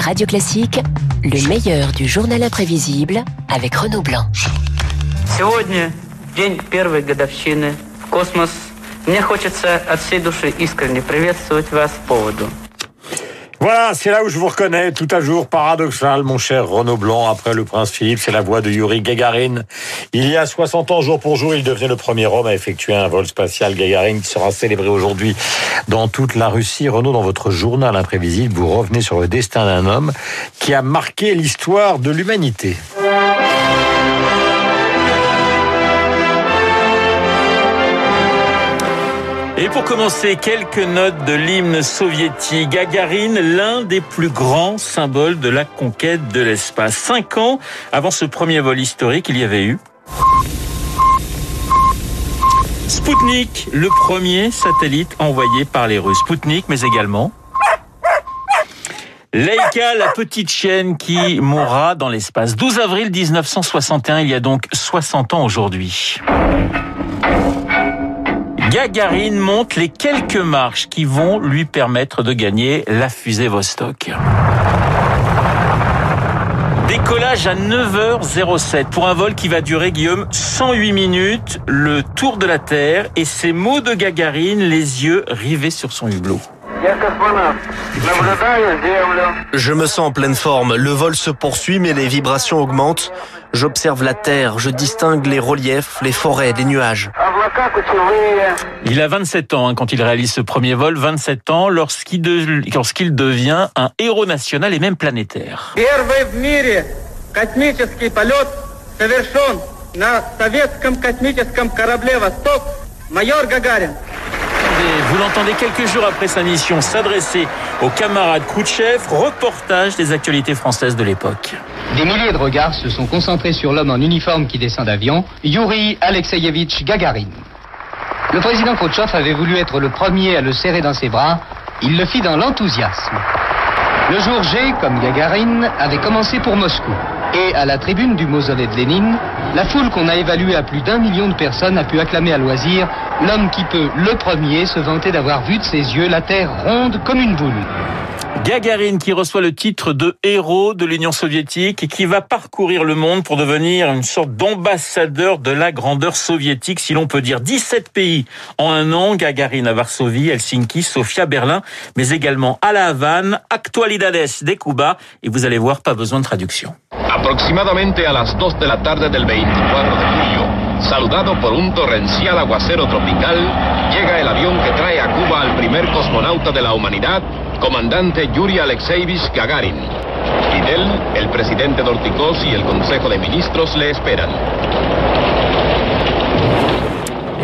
Radio Classique, le meilleur du journal imprévisible avec Renaud Blanc. Сегодня день первой годовщины «Космос». Мне хочется от всей души искренне приветствовать вас по поводу voilà, c'est là où je vous reconnais, tout à jour, paradoxal, mon cher Renaud Blanc, après le prince Philippe, c'est la voix de Yuri Gagarin. Il y a 60 ans, jour pour jour, il devenait le premier homme à effectuer un vol spatial Gagarin qui sera célébré aujourd'hui dans toute la Russie. Renaud, dans votre journal imprévisible, vous revenez sur le destin d'un homme qui a marqué l'histoire de l'humanité. Et pour commencer, quelques notes de l'hymne soviétique. Gagarine, l'un des plus grands symboles de la conquête de l'espace. Cinq ans avant ce premier vol historique, il y avait eu Sputnik, le premier satellite envoyé par les Russes. Sputnik, mais également Leica, la petite chienne qui mourra dans l'espace. 12 avril 1961, il y a donc 60 ans aujourd'hui. Gagarine monte les quelques marches qui vont lui permettre de gagner la fusée Vostok. Décollage à 9h07 pour un vol qui va durer, Guillaume, 108 minutes, le tour de la Terre et ces mots de Gagarine, les yeux rivés sur son hublot. Je me sens en pleine forme. Le vol se poursuit, mais les vibrations augmentent. J'observe la Terre, je distingue les reliefs, les forêts, les nuages. Il a 27 ans hein, quand il réalise ce premier vol, 27 ans lorsqu'il de, lorsqu'il devient un héros national et même planétaire. Vous l'entendez quelques jours après sa mission s'adresser au camarade Khrouchtchev, reportage des actualités françaises de l'époque. Des milliers de regards se sont concentrés sur l'homme en uniforme qui descend d'avion, Yuri Alexeyevitch Gagarin. Le président Khrouchtchev avait voulu être le premier à le serrer dans ses bras. Il le fit dans l'enthousiasme. Le jour G, comme Gagarin, avait commencé pour Moscou. Et à la tribune du mausolée de Lénine, la foule qu'on a évaluée à plus d'un million de personnes a pu acclamer à loisir l'homme qui peut, le premier, se vanter d'avoir vu de ses yeux la Terre ronde comme une boule. Gagarine qui reçoit le titre de héros de l'Union soviétique et qui va parcourir le monde pour devenir une sorte d'ambassadeur de la grandeur soviétique, si l'on peut dire. 17 pays en un an, Gagarine à Varsovie, Helsinki, Sofia, Berlin, mais également à La Havane, Actualidades de Cuba, et vous allez voir, pas besoin de traduction. Aproximadamente a las 2 de la tarde del 24 de julio, saludado por un torrencial aguacero tropical, llega el avión que trae a Cuba al primer cosmonauta de la humanidad, comandante Yuri Alexeyevich Gagarin. Fidel, el presidente Dorticos y el Consejo de Ministros le esperan.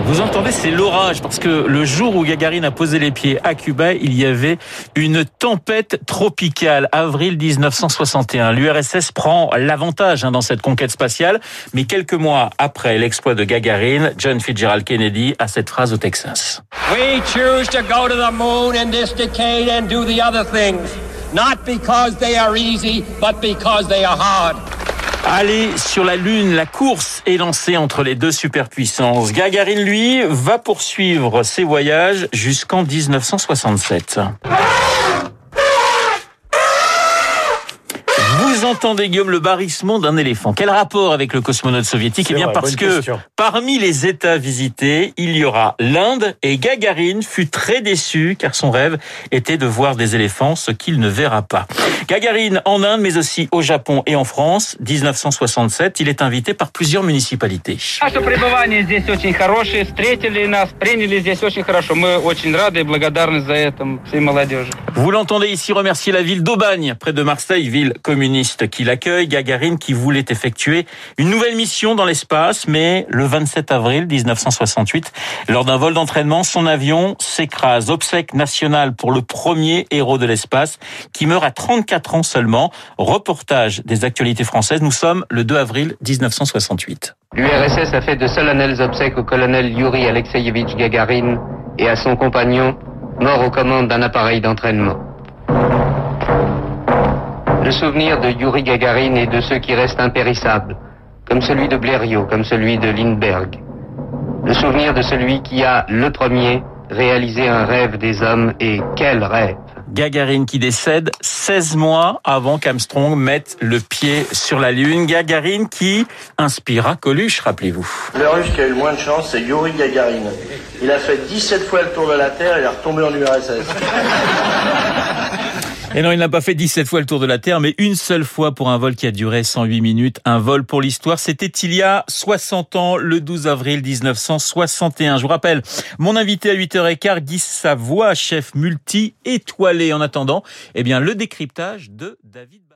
Vous entendez, c'est l'orage, parce que le jour où Gagarine a posé les pieds à Cuba, il y avait une tempête tropicale, avril 1961. L'URSS prend l'avantage hein, dans cette conquête spatiale, mais quelques mois après l'exploit de Gagarine, John Fitzgerald Kennedy a cette phrase au Texas. We choose to go to the moon in this decade and do the other things, not because they are easy, but because they are hard. Aller sur la Lune, la course est lancée entre les deux superpuissances. Gagarine, lui, va poursuivre ses voyages jusqu'en 1967. Vous entendez, Guillaume, le barrissement d'un éléphant. Quel rapport avec le cosmonaute soviétique? Eh bien, vrai, parce que question. parmi les États visités, il y aura l'Inde et Gagarine fut très déçu car son rêve était de voir des éléphants, ce qu'il ne verra pas. Gagarine en Inde, mais aussi au Japon et en France, 1967, il est invité par plusieurs municipalités. Наше пребывание здесь очень хорошее. Встретили нас, приняли здесь очень хорошо. Мы очень рады и благодарны за это всей молодежи. Vous l'entendez ici remercier la ville d'Aubagne, près de Marseille, ville communiste qui l'accueille. Gagarine qui voulait effectuer une nouvelle mission dans l'espace, mais le 27 avril 1968, lors d'un vol d'entraînement, son avion s'écrase. Obsèque nationale pour le premier héros de l'espace qui meurt à 34 ans seulement. Reportage des actualités françaises. Nous sommes le 2 avril 1968. L'URSS a fait de solennelles obsèques au colonel Yuri Alexeyevitch Gagarin et à son compagnon, mort aux commandes d'un appareil d'entraînement. Le souvenir de Yuri Gagarin est de ceux qui restent impérissables, comme celui de Blériot, comme celui de Lindbergh. Le souvenir de celui qui a, le premier, réalisé un rêve des hommes, et quel rêve Gagarine qui décède 16 mois avant qu'Armstrong mette le pied sur la Lune. Gagarine qui inspira Coluche, rappelez-vous. Le russe qui a eu le moins de chance, c'est Yuri Gagarin. Il a fait 17 fois le tour de la Terre et il est retombé en URSS. Et non, il n'a pas fait 17 fois le tour de la Terre, mais une seule fois pour un vol qui a duré 108 minutes. Un vol pour l'histoire. C'était il y a 60 ans, le 12 avril 1961. Je vous rappelle, mon invité à 8h15, Guy Savoie, chef multi-étoilé. En attendant, eh bien, le décryptage de David